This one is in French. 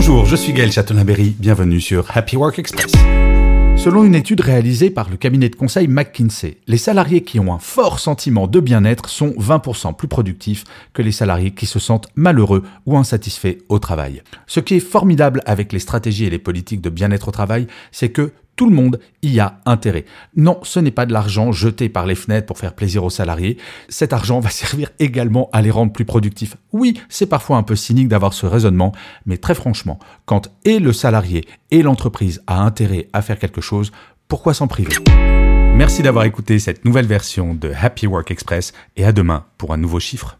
Bonjour, je suis Gaël Châtelain-Berry, bienvenue sur Happy Work Express. Selon une étude réalisée par le cabinet de conseil McKinsey, les salariés qui ont un fort sentiment de bien-être sont 20% plus productifs que les salariés qui se sentent malheureux ou insatisfaits au travail. Ce qui est formidable avec les stratégies et les politiques de bien-être au travail, c'est que tout le monde y a intérêt. Non, ce n'est pas de l'argent jeté par les fenêtres pour faire plaisir aux salariés. Cet argent va servir également à les rendre plus productifs. Oui, c'est parfois un peu cynique d'avoir ce raisonnement, mais très franchement, quand et le salarié et l'entreprise a intérêt à faire quelque chose, pourquoi s'en priver? Merci d'avoir écouté cette nouvelle version de Happy Work Express et à demain pour un nouveau chiffre.